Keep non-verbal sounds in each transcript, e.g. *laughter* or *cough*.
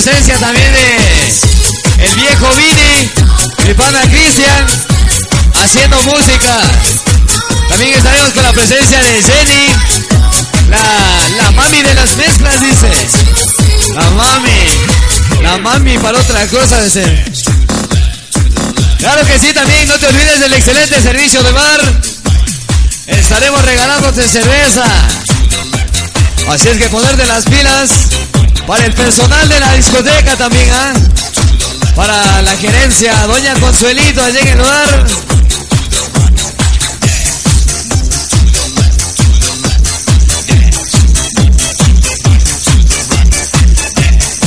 presencia también de el viejo Vini, mi pana Cristian, haciendo música. También estaremos con la presencia de Jenny, la, la mami de las mezclas, dice. La mami, la mami para otra cosa, dice. Claro que sí, también no te olvides del excelente servicio de bar. Estaremos regalándote cerveza. Así es que ponerte las pilas para el personal de la discoteca también, ¿ah? Para la gerencia, doña Consuelito, allá en el lugar.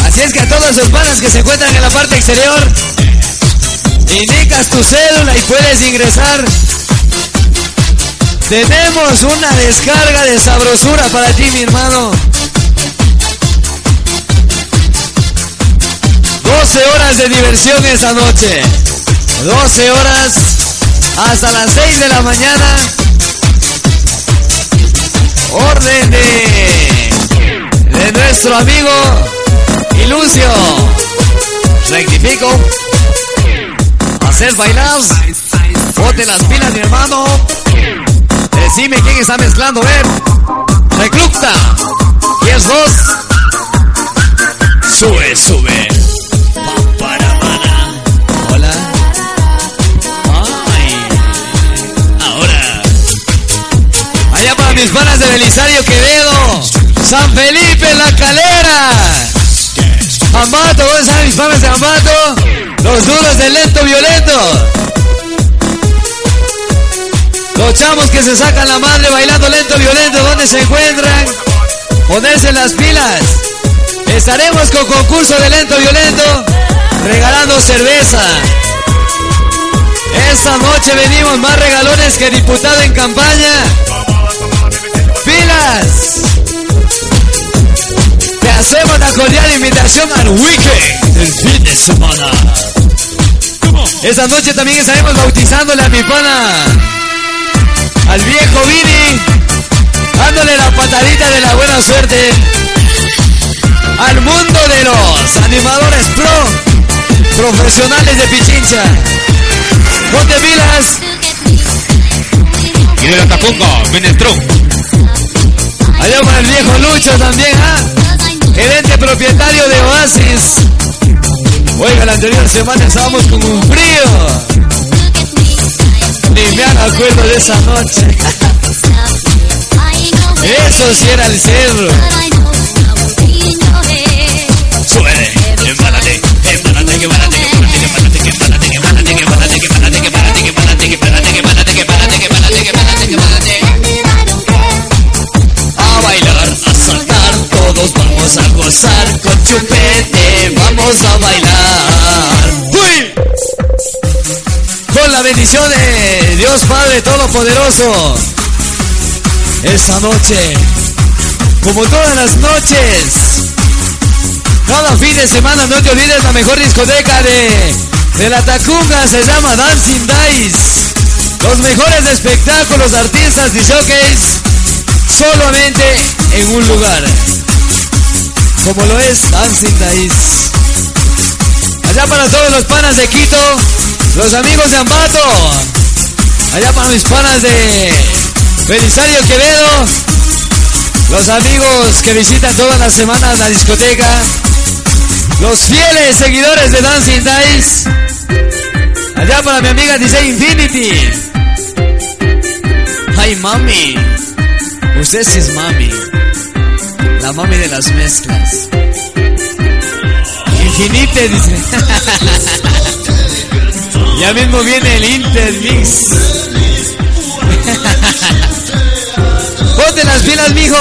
Así es que a todos los panas que se encuentran en la parte exterior, indicas tu cédula y puedes ingresar. Tenemos una descarga de sabrosura para ti, mi hermano. 12 horas de diversión esa noche. 12 horas hasta las 6 de la mañana. Orden de, de nuestro amigo Ilucio. Rectifico. Hacer bailar. Bote las pilas, mi hermano. Decime quién está mezclando, ver. Recluta. 10 2. Sube, sube. De Belisario Quevedo. San Felipe, La Calera. Ambato, ¿dónde están mis panas de Ambato? Los duros del lento violento. Los chamos que se sacan la madre bailando lento violento, ¿dónde se encuentran? Ponerse las pilas. Estaremos con concurso de lento violento, regalando cerveza. Esta noche venimos más regalones que diputado en campaña. ¡Pilas! Te hacemos la cordial invitación al weekend del fin de semana. Esta noche también estaremos bautizándole a mi pana, al viejo Vini, dándole la patadita de la buena suerte al mundo de los animadores pro, profesionales de Pichincha. Ponte pilas. Y de la Tapunga, viene el tron. Allá para el viejo Lucho también, ¿ah? Gerente propietario de Oasis. Oiga, la anterior semana estábamos con un frío. Ni me acuerdo de esa noche. *laughs* Eso sí era el cerro. Chupete, vamos a bailar. ¡Uy! Con la bendición de Dios Padre Todopoderoso. Esta noche, como todas las noches, cada fin de semana no te olvides la mejor discoteca de, de la Tacunga se llama Dancing Dice. Los mejores espectáculos, artistas y showcase solamente en un lugar. Como lo es Dancing Dice. Allá para todos los panas de Quito, los amigos de Ambato. Allá para mis panas de Belisario Quevedo. Los amigos que visitan todas las semanas la discoteca. Los fieles seguidores de Dancing Dice. Allá para mi amiga DJ Infinity. Ay, mami. Usted es mami. La mami de las mezclas. Infinite, dice. *laughs* ya mismo viene el Intermix. *laughs* Ponte las pilas, mijo.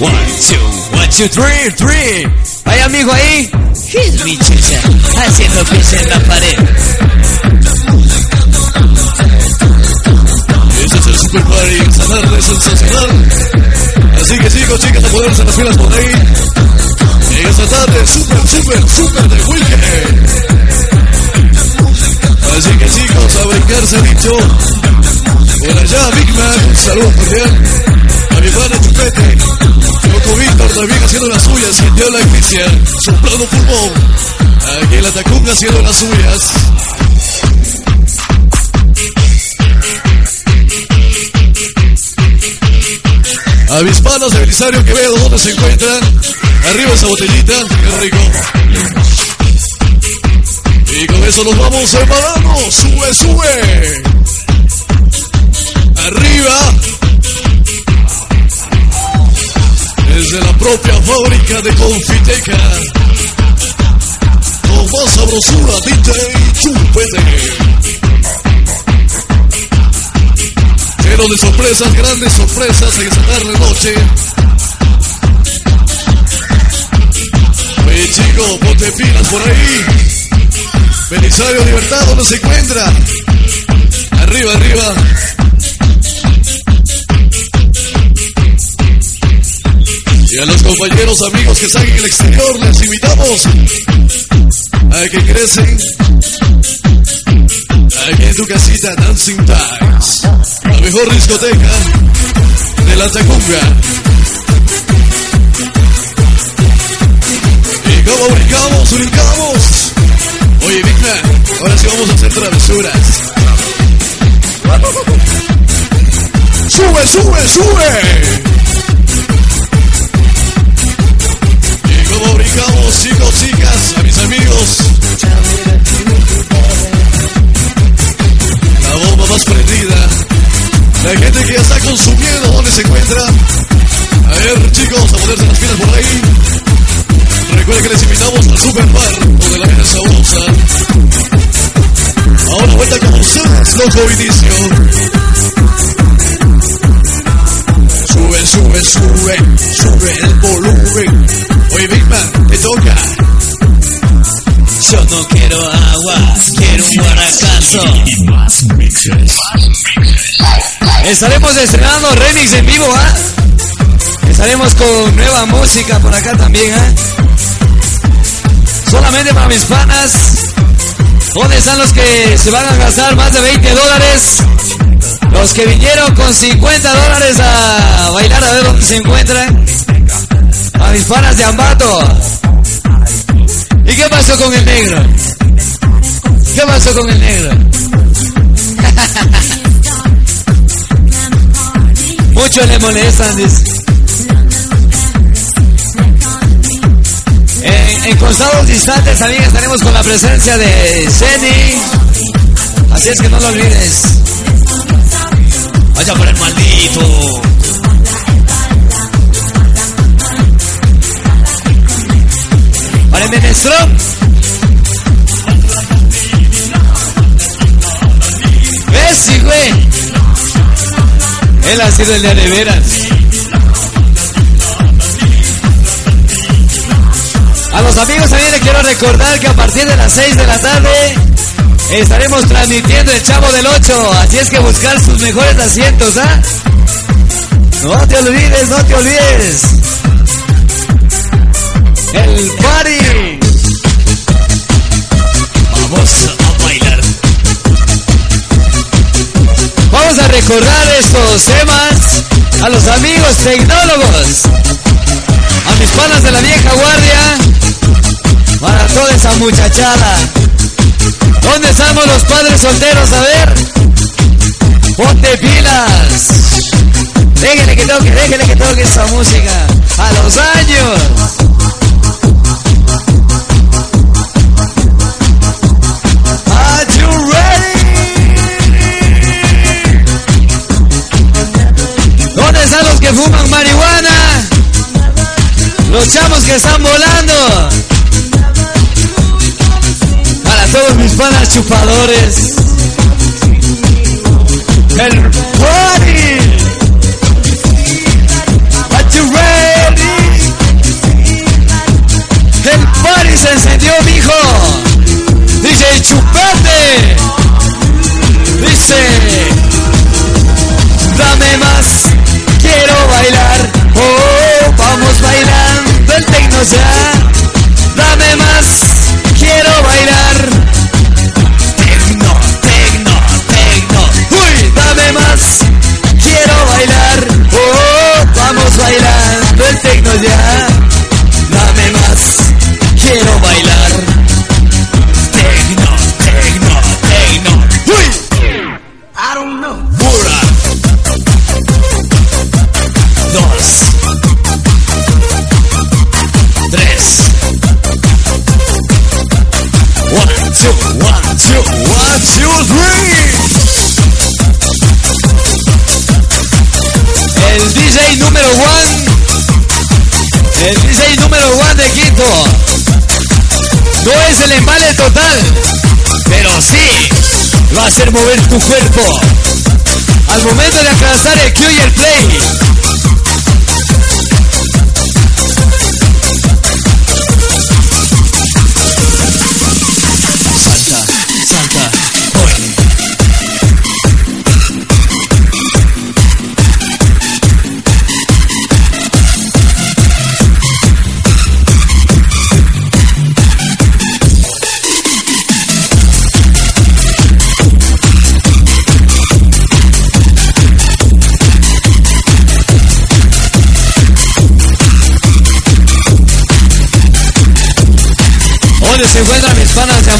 One, two, one, two, three, three. Hay amigo ahí. Mi haciendo pis en la pared. Super, super, de weekend. Así que chicos, a brincarse dicho. Por allá, Big Man, un saludo. A mi pana Chupete. Loco Víctor también haciendo las suyas. Y Diablo Cristian, soplando pulmón. Aquí en la Tacunga haciendo las suyas. A mis panos de Belisario Quevedo, ¿dónde se encuentran? Arriba esa botellita, qué rico. Y con eso nos vamos separando. Sube, sube. Arriba. Desde la propia fábrica de Confiteca. Con más sabrosura, DJ Chupete. Lleno de sorpresas, grandes sorpresas en esta tarde noche. Oye chico, ponte pilas por ahí. Belisario Libertad, ¿dónde se encuentra? Arriba, arriba. Y a los compañeros, amigos que están en el exterior, les invitamos a que crecen aquí en tu casita Dancing Times, la mejor discoteca de la Tacunga. Y como brincamos, brincamos. Oye, Man, ahora sí vamos a hacer travesuras. ¡Sube, sube, sube! Y como brincamos, chicos, chicas, a mis amigos. La gente que ya está consumiendo, ¿dónde se encuentra? A ver, chicos, a ponerse las pilas por ahí. Recuerden que les invitamos al Super Bar, donde la vida es sabrosa. Ahora vuelta con ustedes, loco inicio. Sube, sube, sube, sube el volumen. Oye, Big Man, te toca. Yo no quiero agua, quiero un guaracazo. Estaremos estrenando remix en vivo, ¿ah? Estaremos con nueva música por acá también, ¿ah? Solamente para mis panas. ¿Dónde están los que se van a gastar más de 20 dólares? Los que vinieron con 50 dólares a bailar a ver dónde se encuentran. A mis panas de Ambato. ¿Y qué pasó con el negro? ¿Qué pasó con el negro? *laughs* Muchos le molestan, dice. En, en distantes también estaremos con la presencia de Zeni. Así es que no lo olvides. Vaya por el maldito. Él ha sido el de de veras. A los amigos también les quiero recordar que a partir de las 6 de la tarde estaremos transmitiendo el Chavo del 8. Así es que buscar sus mejores asientos, ¿ah? No te olvides, no te olvides. El party. Vamos recordar estos temas a los amigos tecnólogos, a mis panas de la vieja guardia, para toda esa muchachada. ¿Dónde estamos los padres solteros? A ver, ponte pilas. Déjenle que toque, déjenle que toque esa música. A los años. Están volando. Para todos mis panas chupadores. El mover tu cuerpo. Al momento de alcanzar el cue y el play.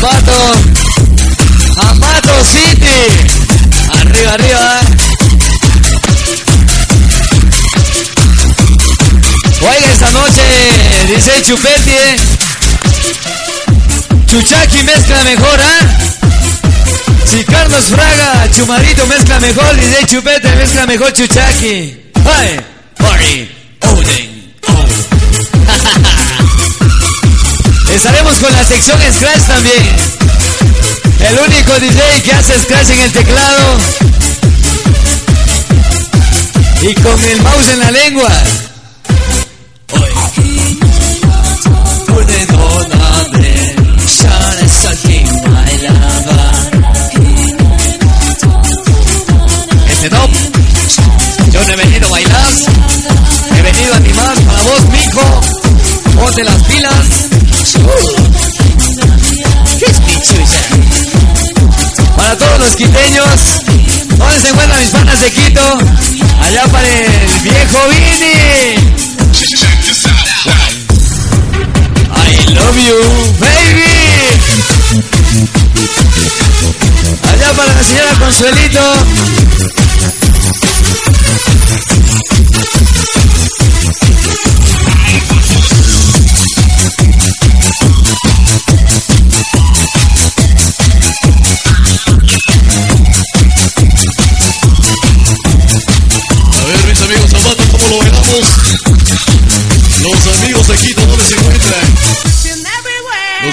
Ambato? Ambato City. Arriba, arriba. Oiga, esta noche dice Chupeti. eh. Chuchaki mezcla mejor, ¿ah? Si Carlos Fraga, Chumarito mezcla mejor, dice Chupete mezcla mejor Chuchaki. ¡Ay! Party. Estaremos con la sección Scratch también. El único DJ que hace Scratch en el teclado. Y con el mouse en la lengua. Este no. Yo no he venido a bailar. He venido a animar para vos, mijo. Ponte las pilas. Para todos los quiteños. ¿Dónde se encuentran mis panas de Quito? Allá para el viejo Vini. I love you, baby. Allá para la señora Consuelito.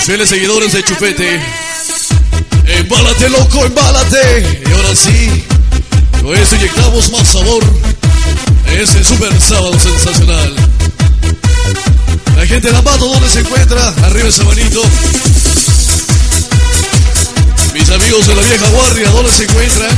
Fieles seguidores de Chupete. Embálate, loco, embálate. Y ahora sí, con esto inyectamos más sabor. Ese super sábado sensacional. Gente de Ambato, ¿dónde se encuentra? Arriba esa manito. Mis amigos de la vieja guardia, ¿dónde se encuentran?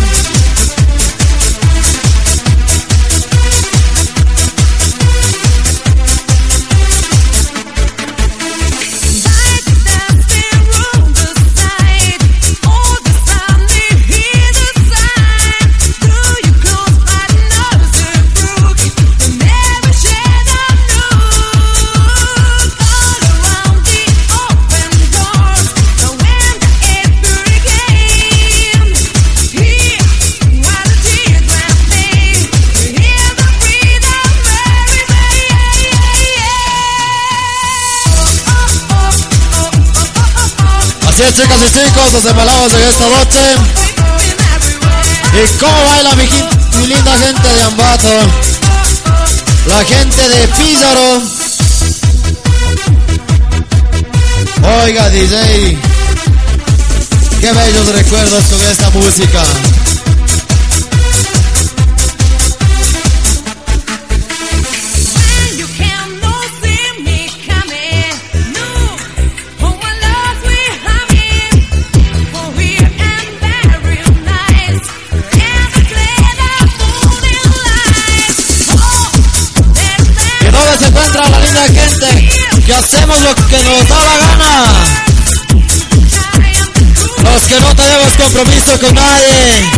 Chicas y chicos, los embalados de esta noche. ¿Y cómo baila mi, mi linda gente de Ambato? La gente de Pízaro. Oiga, DJ. Qué bellos recuerdos con esta música. Gente? Que hacemos lo que nos da la gana. Los que no tenemos compromiso con nadie.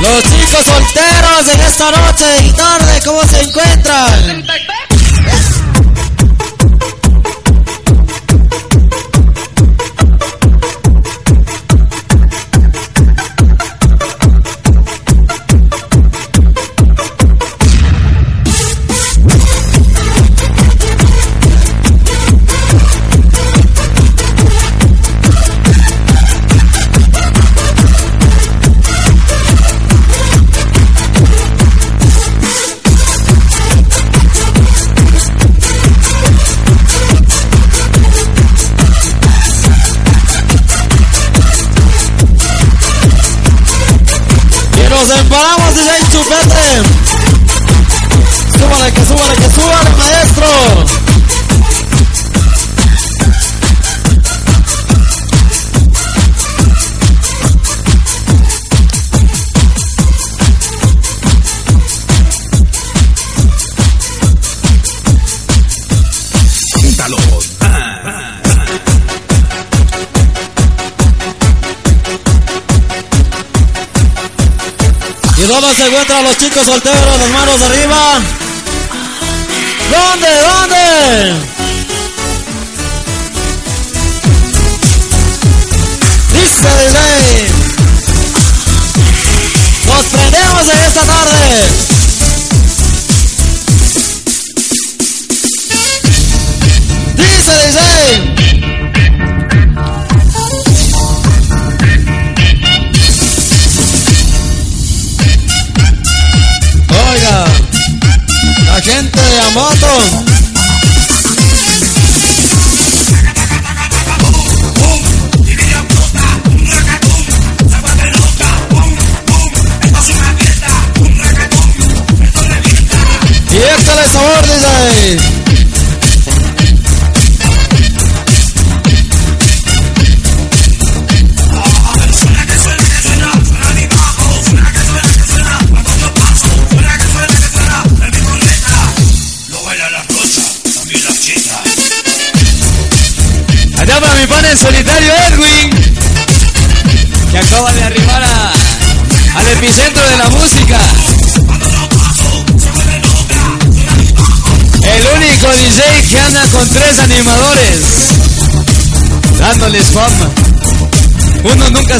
Los chicos solteros en esta noche y tarde, ¿cómo se encuentran? Se encuentran los chicos solteros? Las manos arriba. ¿Dónde? ¿Dónde? Dice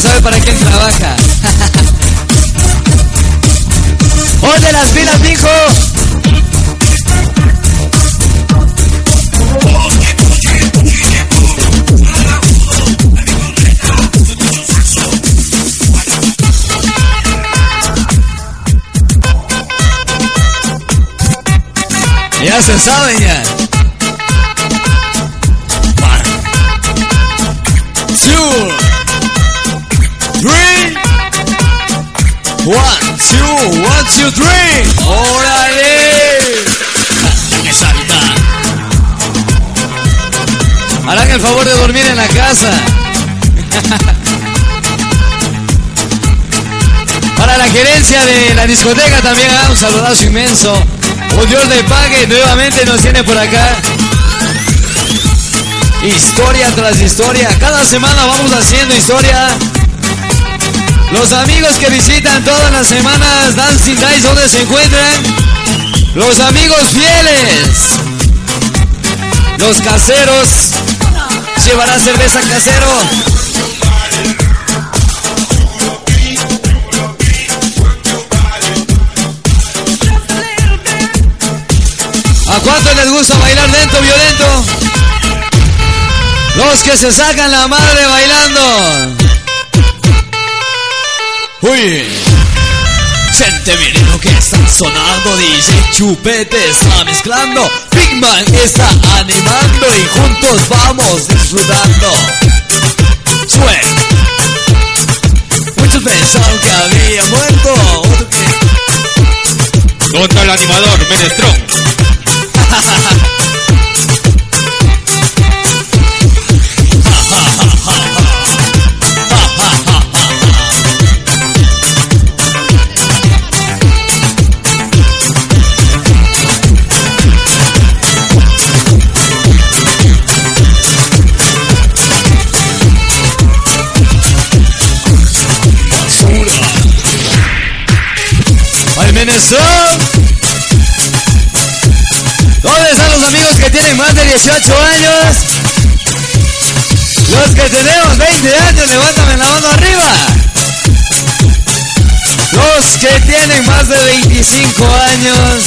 sabe para quién trabaja. *laughs* Oye las pilas, mijo. Ya se sabe ya. Two, three. One, two, one, two, three. ¡Órale! que salta. Harán el favor de dormir en la casa. Para la gerencia de la discoteca también ah, un saludazo inmenso. Un Dios le pague, nuevamente nos tiene por acá. Historia tras historia. Cada semana vamos haciendo historia. Los amigos que visitan todas las semanas Dancing Dice, ¿dónde se encuentran? Los amigos fieles. Los caseros. Llevará cerveza casero. ¿A cuánto les gusta bailar lento, violento? Los que se sacan la madre bailando. Uy. Siente bien lo que está sonando DJ Chupete está mezclando Big Man está animando Y juntos vamos disfrutando Sue Muchos pensaron que había muerto ¿Dónde está el animador, Menestrón? 18 años? Los que tenemos 20 años, levántame la mano arriba. Los que tienen más de 25 años.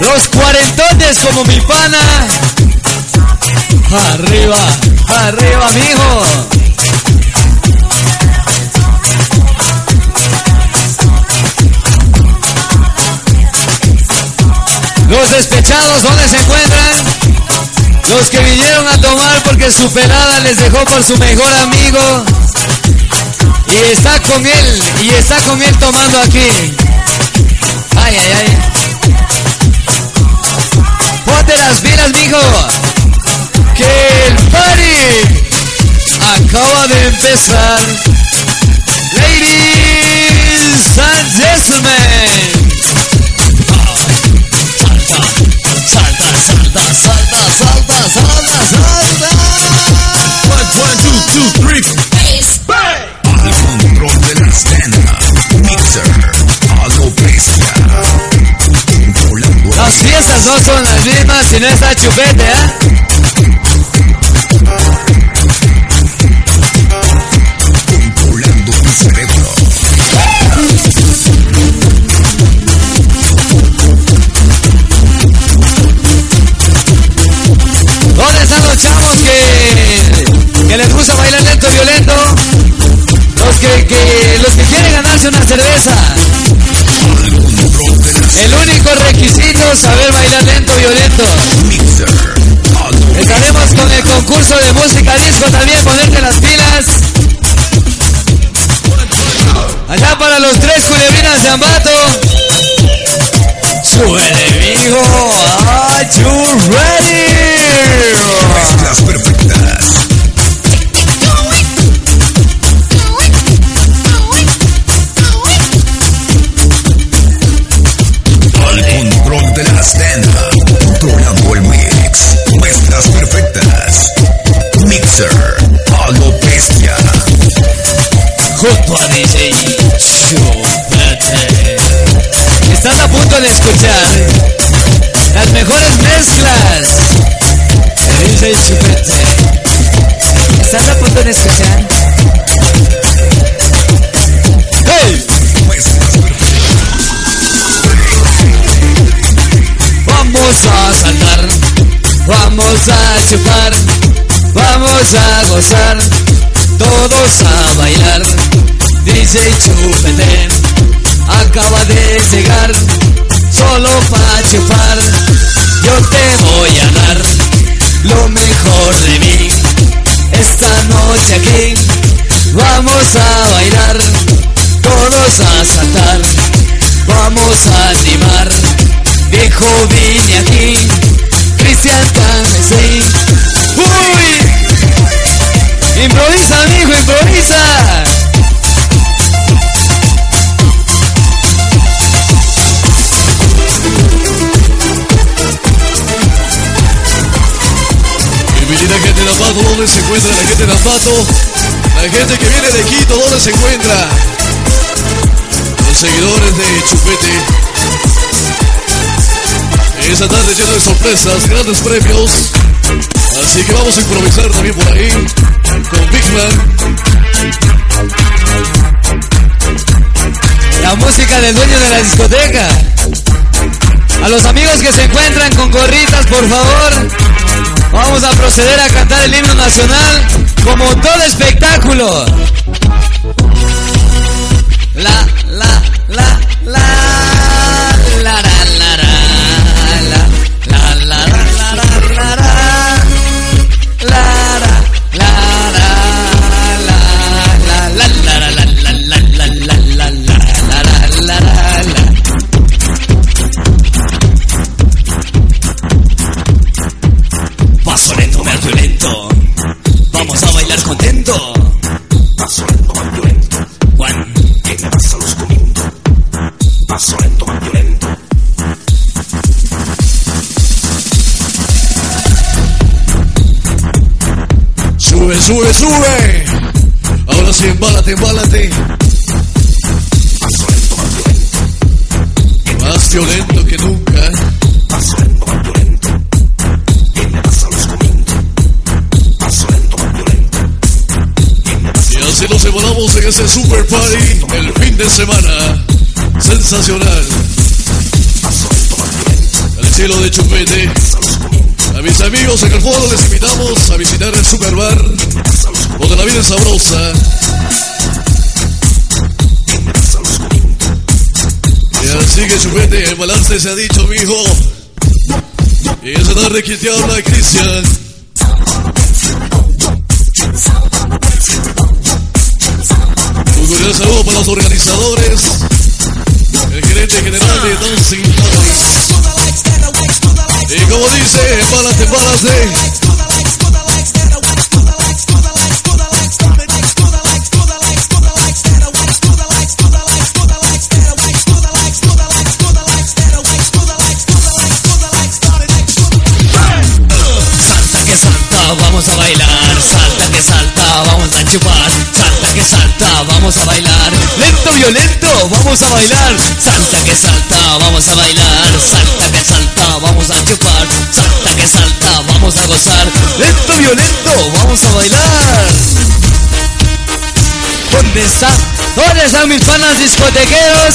Los cuarentones como mi pana. Arriba, arriba, mijo. Los despechados, ¿dónde se encuentran? Los que vinieron a tomar porque su pelada les dejó por su mejor amigo. Y está con él, y está con él tomando aquí. Ay, ay, ay. Ponte las pilas, mijo. Que el party acaba de empezar. Ladies and gentlemen. Salta, salta, salta. One, one, two, two, three. Al control de la escena. Mixer. Alopecia. Las fiestas no son las mismas si no está chupete, ¿eh? controlando tu cerebro. Todos a bailar. DJ Chupete acaba de llegar, solo para chupar. Yo te voy a dar lo mejor de mí. Esta noche aquí vamos a bailar, todos a saltar, vamos a animar. Viejo vine aquí, Cristian Canesey. ¡Uy! Improvisa, amigo, improvisa. Linda gente de Ambato, ¿dónde se encuentra la gente de Ambato? La gente que viene de Quito, ¿dónde se encuentra? Los seguidores de Chupete. Esta tarde llena de sorpresas, grandes premios. Así que vamos a improvisar también por ahí con Big Man. La música del dueño de la discoteca. A los amigos que se encuentran con gorritas, por favor, vamos a proceder a cantar el himno nacional como todo espectáculo. La, Sube, sube, sube. Ahora sí, embálate, embálate. Más violento. Que nunca. Paso lento, más violento. ¿Qué me pasa los comiendo? Paso lento, más violento. ¿Qué me pasa Y así nos separamos en ese super party el fin de semana. Sensacional. Al cielo de chupete. Los mis amigos en el foro les invitamos a visitar el super bar Pasa los comiendo. donde la vida es sabrosa. Los. Y así que chupete, el balance se ha dicho, mijo. Y esa tarde quien te habla, Cristian. Tu organizadores, el gerente general de Dancing Boys. Y como dice, embálate, embálate. Salta que salta, vamos a bailar. Salta que salta, vamos a chupar. Que salta, vamos a bailar. Lento, violento, vamos a bailar. Salta que salta, vamos a bailar. Salta que salta, vamos a chupar. Salta que salta, vamos a gozar. Lento, violento, vamos a bailar. ¿Dónde está? ¿Dónde están mis panas discotequeros?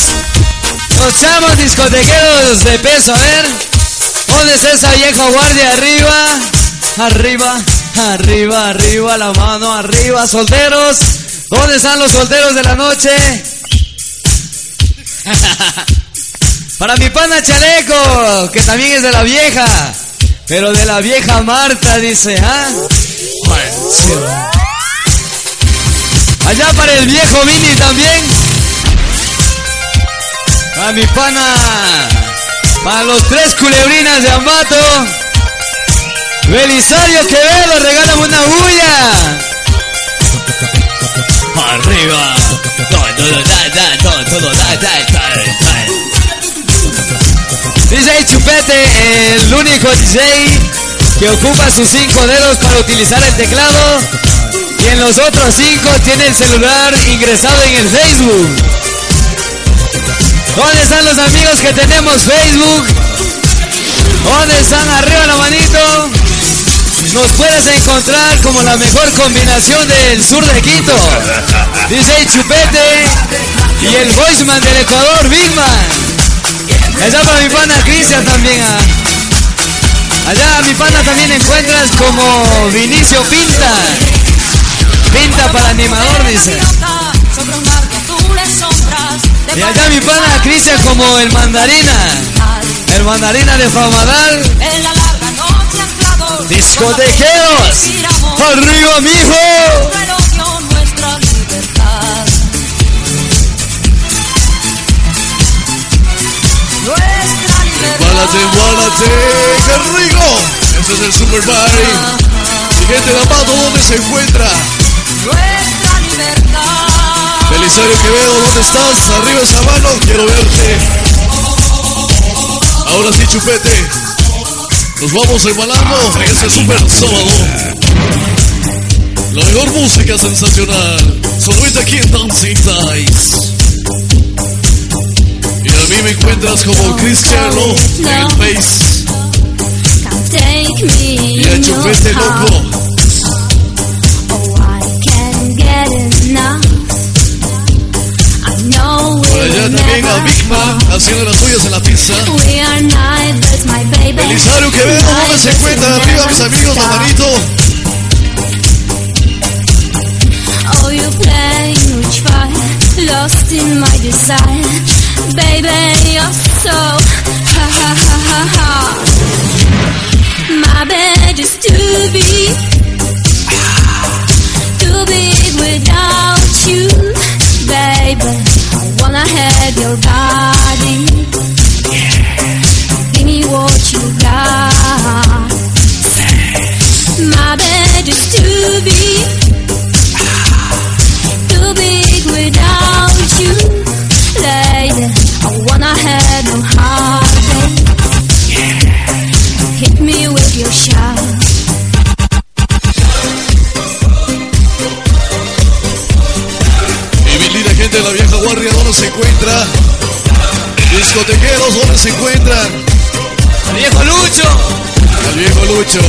Los chamos discotequeros de peso, a ver. ¿Dónde está esa vieja guardia arriba? Arriba, arriba, arriba, la mano arriba, solteros. ¿Dónde están los solteros de la noche? *laughs* Para mi pana Chaleco, que también es de la vieja. Pero de la vieja Marta, dice, ¿ah? Allá para el viejo Mini también. Para mi pana. Para los tres culebrinas de Ambato. Belisario Quevedo, regálame una bulla. Arriba. Todo, todo, todo. DJ Chupete, el único DJ que ocupa sus cinco dedos para utilizar el teclado y en los otros cinco tiene el celular ingresado en el Facebook. ¿Dónde están los amigos que tenemos Facebook? ¿Dónde están? Arriba la manito. Nos puedes encontrar como la mejor combinación del sur de Quito. DJ Chupete y el voiceman del Ecuador, Bigman. Allá para mi pana Cristian también. ah. Allá mi pana también encuentras como Vinicio Pinta. Pinta para animador, dice. Y allá mi pana Cristian como el mandarina. El mandarina de Famadal. Discotequeros. Arriba, mijo. Embálate, embálate, qué rico. Este es el Super Party. Y gente de ¿dónde se encuentra? Belisario Quevedo, ¿dónde estás? Arriba esa mano, quiero verte. Ahora sí, chupete. Nos vamos embalando en este super sábado. La mejor música sensacional. Solamente aquí en Dancing Dice. Y a mí me encuentras como Cristiano en el Face. Y a chupete loco. Allá también a Big Man haciendo las suyas en la pista. Belisario Quevedo, ¿dónde se encuentra? Arriba mis amigos, la manito. Oh, you playing with fire, lost in my desire. Baby, you're so ha ha ha ha ha. My bed is too big, too big without you, baby. Wanna have your body. Give me what you got. My bed is too big. Too big without you, lady. I wanna have no heartache. Hit me with your shout. ¿Dónde se encuentra? Discotequeros, ¿dónde se encuentran? ¡Viejo Lucho! Al viejo Lucho.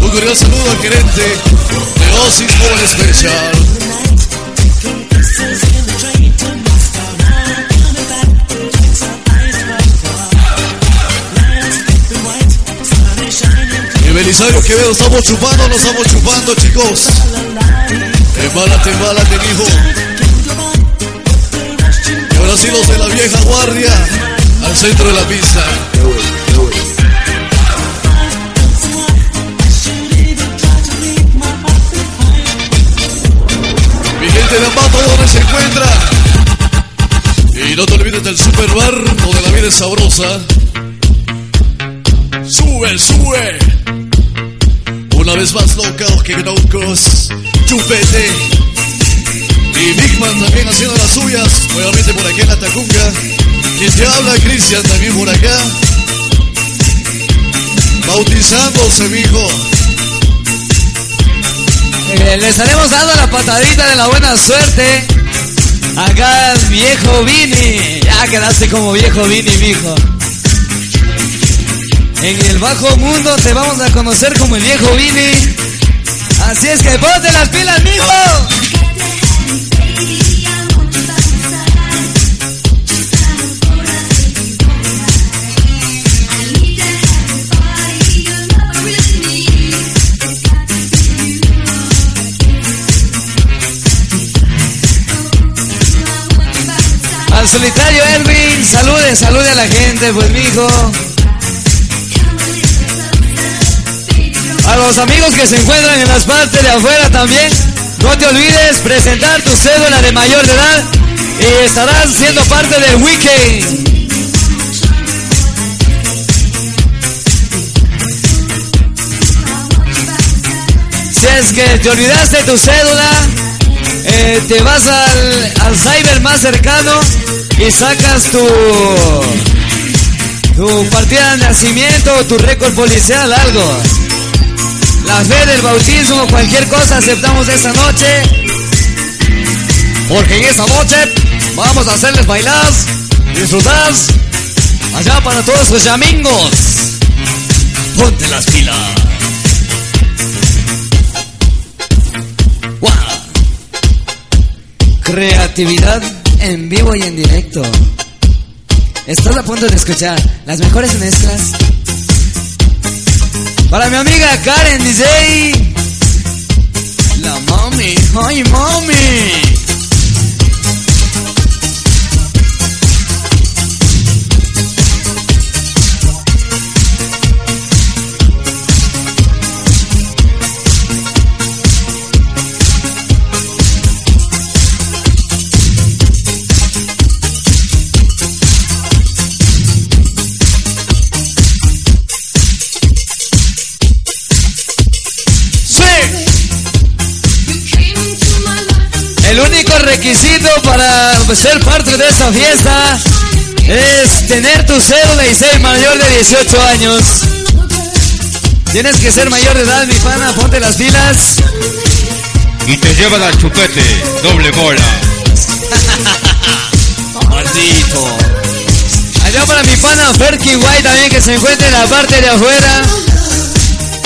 Un cordial saludo al gerente de Osis Joven Special. Y Belisario Quevedo, estamos chupando, no estamos chupando, chicos. Embálate, embálate, hijo. Y los de la vieja guardia al centro de la pista. Mi gente de Ambato, ¿dónde se encuentra? eres sabrosa. Sube, sube. Una vez más locos que locos. Chupete. Y Bigman también haciendo las suyas. Nuevamente por aquí en la Tacunga. Quien te habla, Cristian también por acá. Bautizándose, mijo. Eh, le estaremos dando la patadita de la buena suerte. Acá viejo Vini. Ya quedaste como viejo Vini, mijo. En el bajo mundo te vamos a conocer como el viejo Vini. Así es que ponte las pilas, mijo. Solitario Erwin, salude, salude a la gente, pues mijo. A los amigos que se encuentran en las partes de afuera también, no te olvides presentar tu cédula de mayor edad y estarás siendo parte del weekend. Si es que te olvidaste tu cédula, eh, te vas al, al cyber más cercano y sacas tu tu partida de nacimiento, tu récord policial, algo. La fe del bautismo, cualquier cosa aceptamos esta noche. Porque en esta noche vamos a hacerles bailar, disfrutar, allá para todos los amigos. Ponte las pilas. Creatividad en vivo y en directo. Estás a punto de escuchar las mejores mezclas. Para mi amiga Karen DJ. La mami. Ay, mami. El único requisito para ser parte de esta fiesta es tener tu cédula y ser mayor de 18 años. Tienes que ser mayor de edad, mi pana, ponte las pilas. Y te llevan al chupete, doble bola. *laughs* Maldito. Allá para mi pana Ferky White también que se encuentra en la parte de afuera.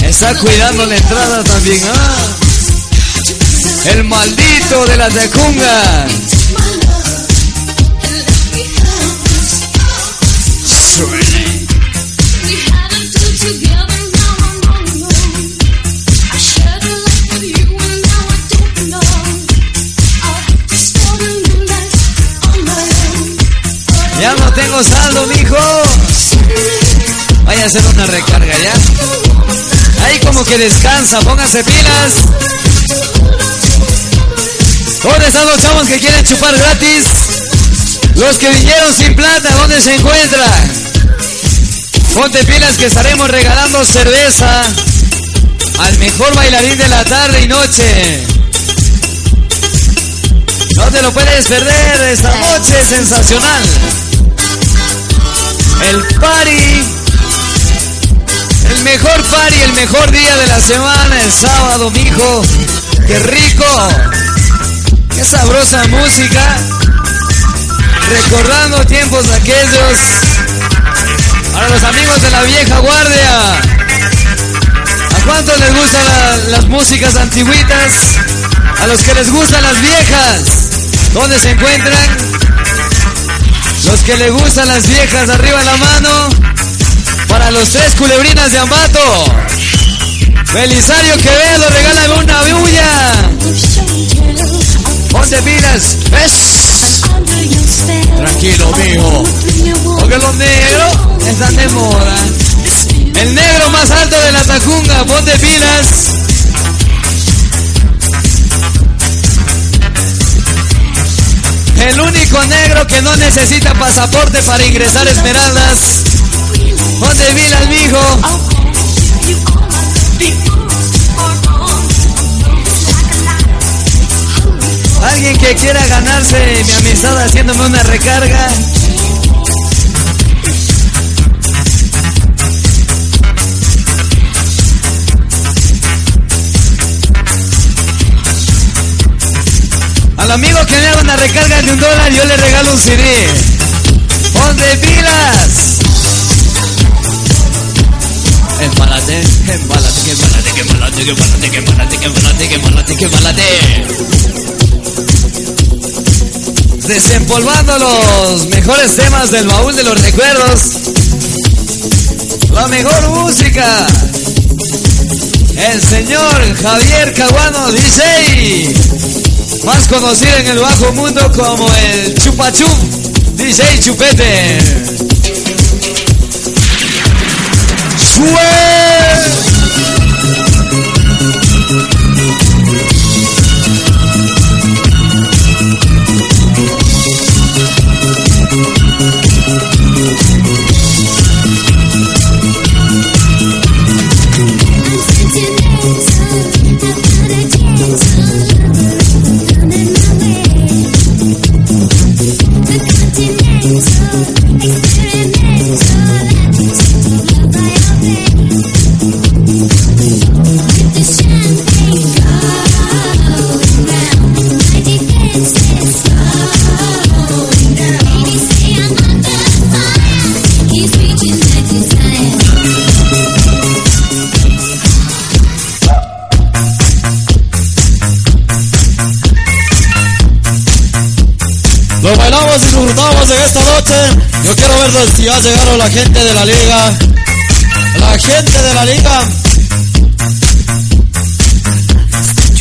Está cuidando la entrada también. ah. El maldito de la tecunga. Ya no tengo saldo, mijo. Vaya a hacer una recarga ya. Ahí como que descansa, pónganse pilas. ¿Dónde están los chavos que quieren chupar gratis? Los que vinieron sin plata, ¿dónde se encuentran? Ponte pilas que estaremos regalando cerveza al mejor bailarín de la tarde y noche. No te lo puedes perder esta noche sensacional. El party. El mejor party, el mejor día de la semana, el sábado, mijo. Qué rico. Qué sabrosa música. Recordando tiempos aquellos. Para los amigos de la vieja guardia. ¿A cuántos les gustan la- las músicas antiguitas? A los que les gustan las viejas. ¿Dónde se encuentran? Los que les gustan las viejas, arriba la mano. Para los tres culebrinas de Ambato. Belisario Quevedo, regálame una bulla. Ponte pilas. ¿Ves? Tranquilo, mijo. Porque los negros están de moda. El negro más alto de la Tacunga, ponte pilas. El único negro que no necesita pasaporte para ingresar a Esmeraldas. ¿Dónde vila el mijo? Alguien que quiera ganarse mi amistad haciéndome una recarga. Al amigo que me haga una recarga de un dólar, yo le regalo un CD. ¡Ponte pilas! Empálate, empálate, que empálate, que empálate, que empálate, que empálate, que empálate, que empálate. Desempolvando los mejores temas del baúl de los recuerdos. La mejor música. El señor Javier Caguano DJ más conocido en el bajo mundo como el Chupachup DJ Chupete. ¡Sue! Yo quiero ver si ya llegaron la gente de la liga. La gente de la liga.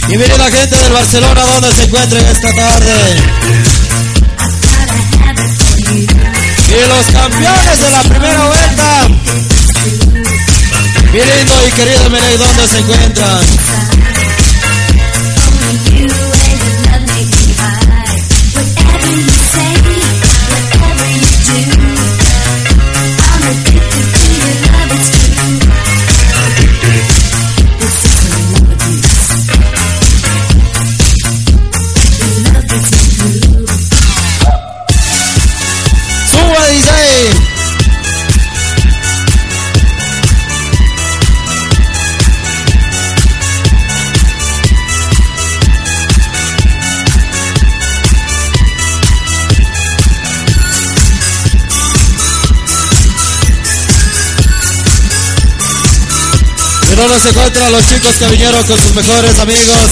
Y mire la gente del Barcelona donde se encuentran esta tarde. Y los campeones de la primera vuelta. Mi lindo y querido Meneg, ¿dónde se encuentran? ¿Y dónde se encuentran los chicos que vinieron con sus mejores amigos?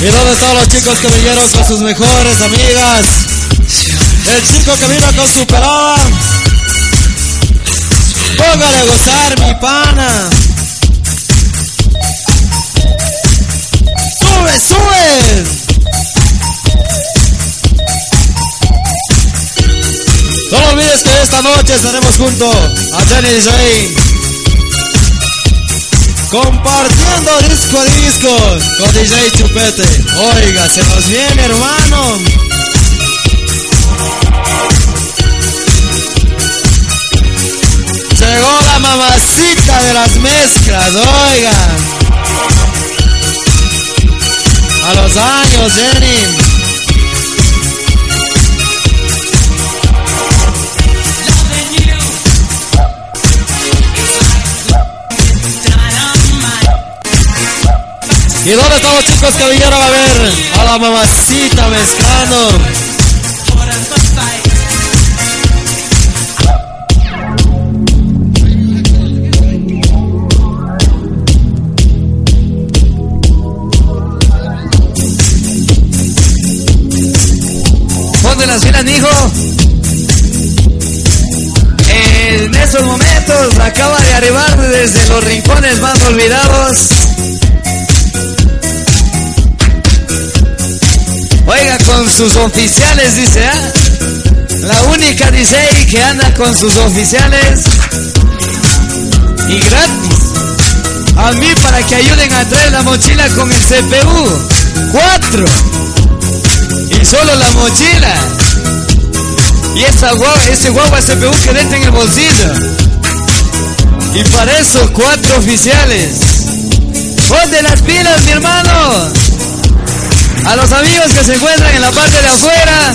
¿Y dónde están los chicos que vinieron con sus mejores amigas? El chico que vino con su pelada. Póngale a gozar, mi pana. Sube, sube. No olvides que esta noche estaremos junto a Jenny DJ. Compartiendo disco a disco con DJ Chupete. Oiga, se nos viene, hermano. Llegó la mamacita de las mezclas, oigan. A los años, Jenny. ¿Y dónde están los chicos que vinieron a ver a la mamacita mezclando? Las filas, mijo. En estos momentos acaba de arribar desde los rincones más olvidados. con sus oficiales, dice, ¿ah? La única DJ que anda con sus oficiales y gratis. A mí para que ayuden a traer la mochila con el CPU. Cuatro. Y solo la mochila. Y esa guagua, ese guagua CPU que dentro en el bolsillo. Y para eso cuatro oficiales. Ponte las pilas, mi hermano. A los amigos que se encuentran en la parte de afuera.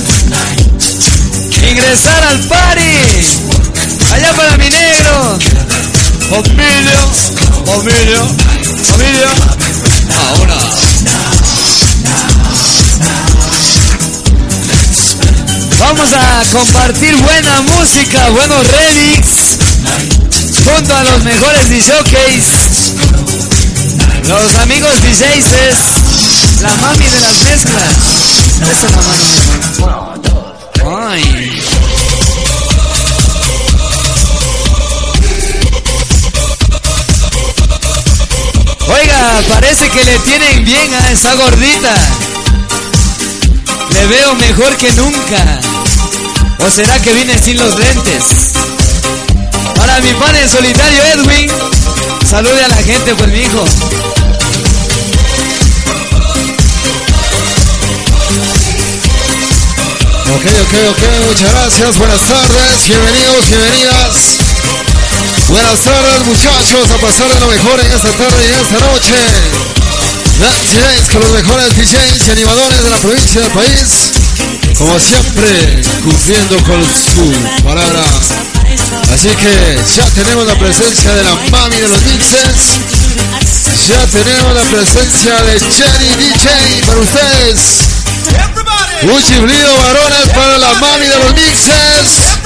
Ingresar al party. Allá para mi negro. Familia, familia, familia. Ahora. Vamos a compartir buena música, buenos remix, junto a los mejores DJs. Los amigos DJs la mami de las mezclas. Oiga, parece que le tienen bien a esa gordita. Le veo mejor que nunca. ¿O será que vine sin los lentes? Para mi pan en solitario Edwin, salude a la gente por mi hijo. Ok, ok, ok, muchas gracias, buenas tardes, bienvenidos, bienvenidas. Buenas tardes muchachos, a pasar de lo mejor en esta tarde y en esta noche. DJs con los mejores DJs y animadores de la provincia del país. Como siempre, cumpliendo con su palabra. Así que ya tenemos la presencia de la mami de los mixes. Ya tenemos la presencia de Cherry DJ para ustedes. Un chiflido varones para la mami de los mixes.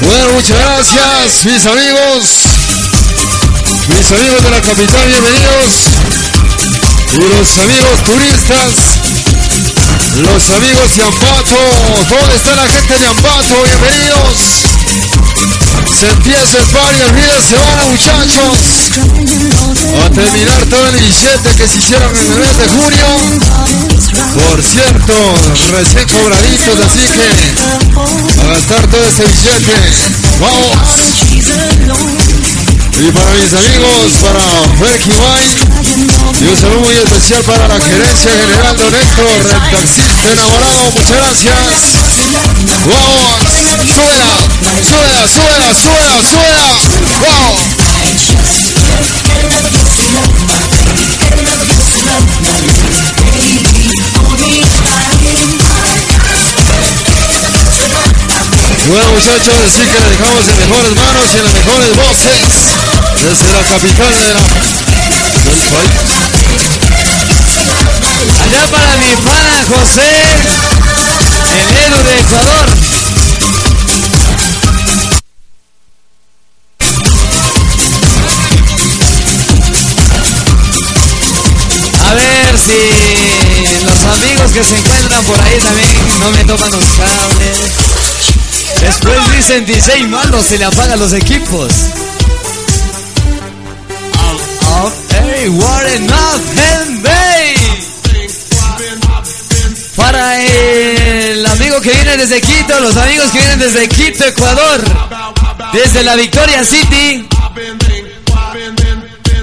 Bueno, muchas gracias, mis amigos. Mis amigos de la capital, bienvenidos. Y los amigos turistas. Los amigos de Ambato. ¿Dónde está la gente de Ambato? Bienvenidos. Se empieza el party, el fin de semana, muchachos. A terminar todo el 17 que se hicieron en el mes de junio. Por cierto, recién cobraditos, así que a gastar todo ese billete. ¡Vamos! Y para mis amigos, para Ferky White, y un saludo muy especial para la gerencia general de Héctor, el enamorado, muchas gracias. ¡Vamos! ¡Súbela! ¡Súbela, súbela, súbela, súbela! ¡Wow! Bueno muchachos, decir que le dejamos en mejores manos y en las mejores voces desde la capital de la, del país. Allá para mi pana José, el Edu de Ecuador. A ver si los amigos que se encuentran por ahí también no me toman los cables. Después dicen 16 malos, se le apagan los equipos. Up, hey, what enough, and. Para el amigo que viene desde Quito, los amigos que vienen desde Quito, Ecuador, desde la Victoria City.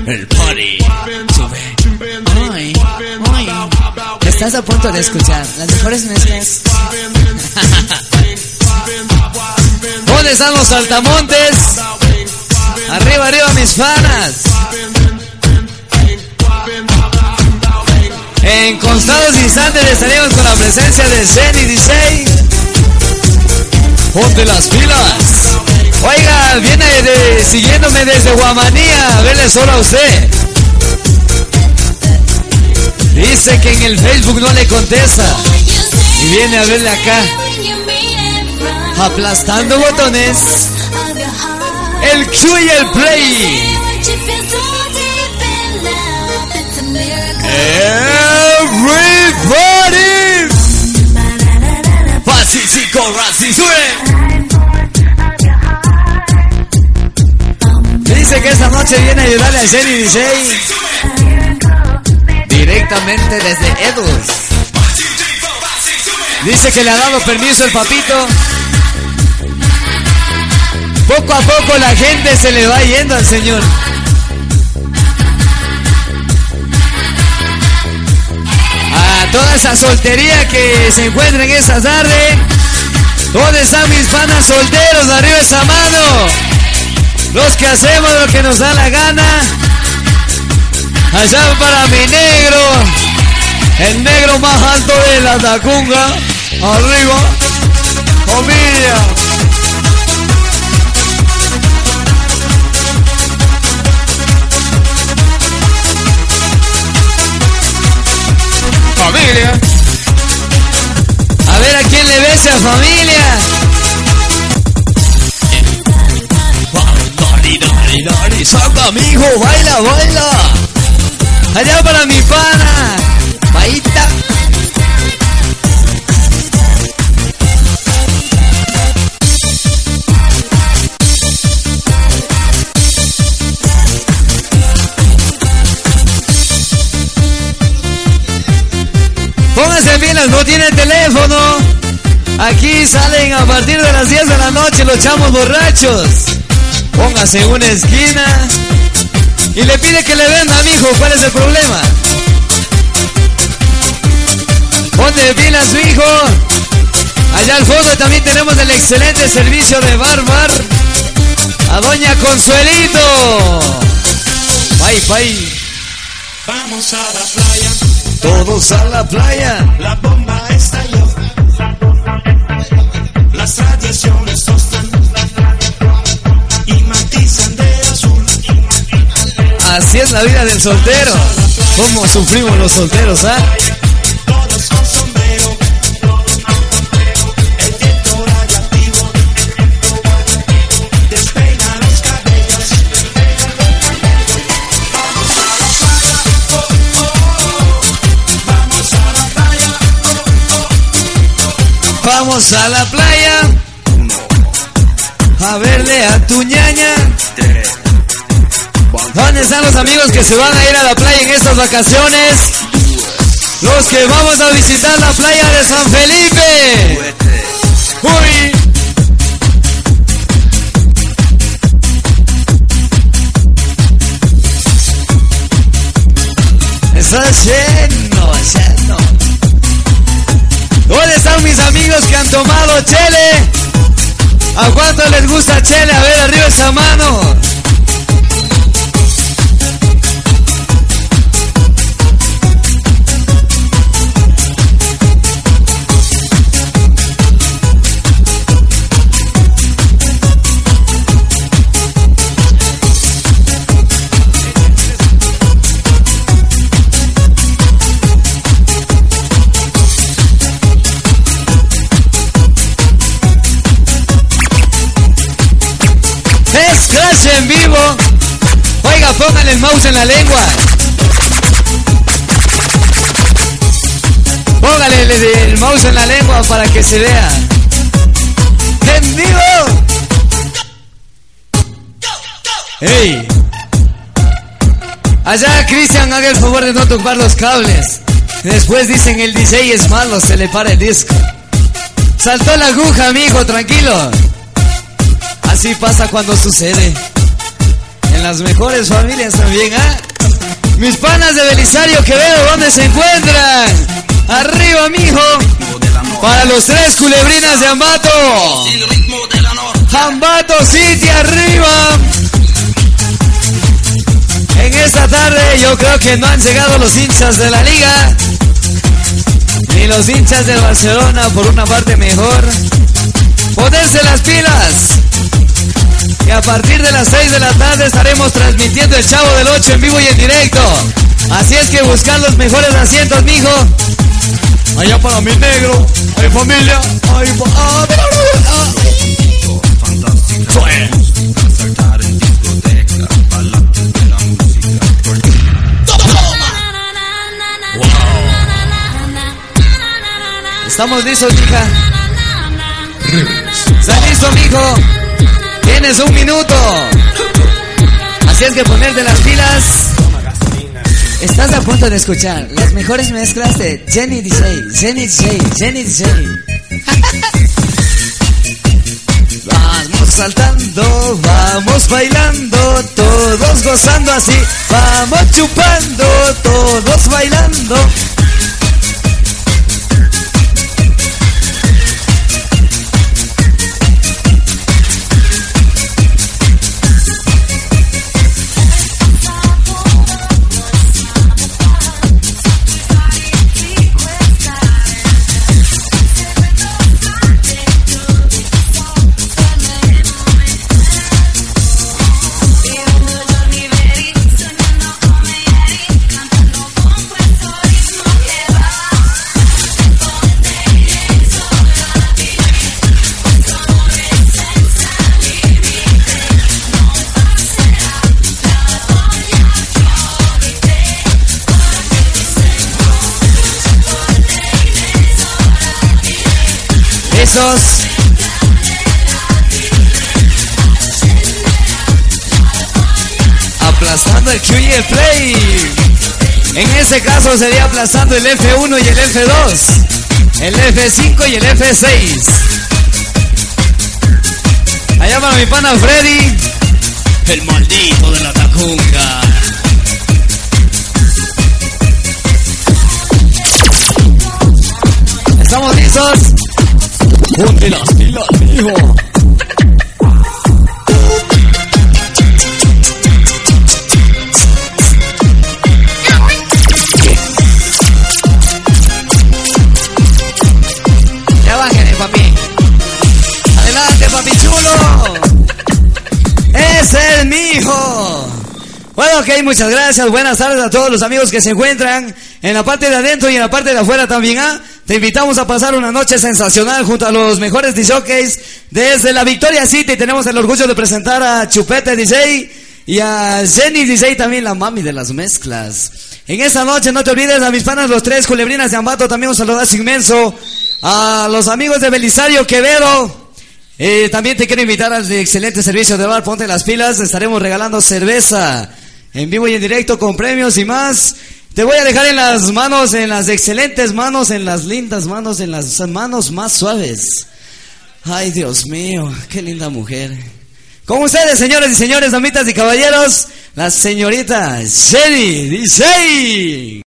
El party. Ay, ay. Estás a punto de escuchar las mejores mezclas. *laughs* ¿Dónde están los saltamontes? Arriba, arriba, mis fanas. En constados instantes estaremos con la presencia de Zenny DJ. Ponte las pilas. Oiga, viene siguiéndome desde Guamanía. Verle solo a usted. Dice que en el Facebook no le contesta. Y viene a verle acá. Aplastando botones. El Q y el Play. Everybody. Pacífico, Razi, sube. Dice que esta noche viene a ayudarle a Jenny DJ. directamente desde Edus. Dice que le ha dado permiso el papito. Poco a poco la gente se le va yendo al señor. A toda esa soltería que se encuentra en esta tarde. ¿Dónde están mis panas solteros? Arriba esa mano. Los que hacemos lo que nos da la gana. Allá para mi negro. El negro más alto de la Tacunga. Arriba. Familia. Familia. A ver a quién le besa familia. Saca, mijo, baila, baila. Allá para mi pana. A partir de las 10 de la noche los chamos borrachos. Póngase en una esquina y le pide que le venda, mijo. ¿Cuál es el problema? Ponte pilas, hijo. Allá al fondo también tenemos el excelente servicio de Barbar. A Doña Consuelito. Bye, bye. Vamos a la playa. Todos a la playa. La bomba estalló. Las y matizan de azul. Así es la vida del soltero. ¿Cómo sufrimos los solteros, ah? Vamos a la playa. Tu ñaña. ¿Dónde están los amigos que se van a ir a la playa en estas vacaciones? Los que vamos a visitar la playa de San Felipe. Uy. Está lleno, lleno. ¿Dónde están mis amigos que han tomado chele? ¿A cuánto les gusta chele? A ver, arriba esa mano. Oiga, pónganle el mouse en la lengua. Póngale el, el mouse en la lengua para que se vea. ¡En vivo! ¡Ey! Allá Cristian haga el favor de no tocar los cables. Después dicen el DJ es malo, se le para el disco. Saltó la aguja, amigo, tranquilo. Así pasa cuando sucede. En las mejores familias también, ¿ah? Mis panas de Belisario Quevedo, ¿dónde se encuentran? Arriba, mijo. Para los tres culebrinas de Ambato. Ambato City, arriba. En esta tarde yo creo que no han llegado los hinchas de la liga. Ni los hinchas del Barcelona, por una parte mejor. Ponerse las pilas. A partir de las 6 de la tarde estaremos transmitiendo el Chavo del 8 en vivo y en directo. Así es que buscar los mejores asientos, mijo. Allá para mi negro, hay familia, hay fa- ah, ah, ah. Sue. Estamos listos, hija. ¿Estás listo, mijo? Tienes un minuto. Así es que ponerte las pilas. Estás a punto de escuchar las mejores mezclas de Jenny DJ, Jenny DJ, Jenny DJ. Vamos saltando, vamos bailando, todos gozando así. Vamos chupando, todos bailando. Aplastando el Q y el Play. En ese caso sería aplastando el F1 y el F2. El F5 y el F6. Allá para mi pana Freddy. El maldito de la tacunga. ¿Estamos listos? Ponte las pilas, mijo. Ya bájale, papi. Adelante, papi chulo. Es mi hijo. Bueno, ok, muchas gracias. Buenas tardes a todos los amigos que se encuentran en la parte de adentro y en la parte de afuera también. ¿ah? Te invitamos a pasar una noche sensacional junto a los mejores DJs desde la Victoria City. Tenemos el orgullo de presentar a Chupete DJ y a Jenny DJ también, la mami de las mezclas. En esta noche no te olvides a mis panas los tres culebrinas de Ambato. También un saludazo inmenso a los amigos de Belisario Quevedo. Eh, también te quiero invitar al excelente servicio de bar. Ponte las pilas. Estaremos regalando cerveza en vivo y en directo con premios y más. Te voy a dejar en las manos, en las excelentes manos, en las lindas manos, en las manos más suaves. Ay, Dios mío, qué linda mujer. Con ustedes, señores y señores, damitas y caballeros, la señorita Jenny DJ.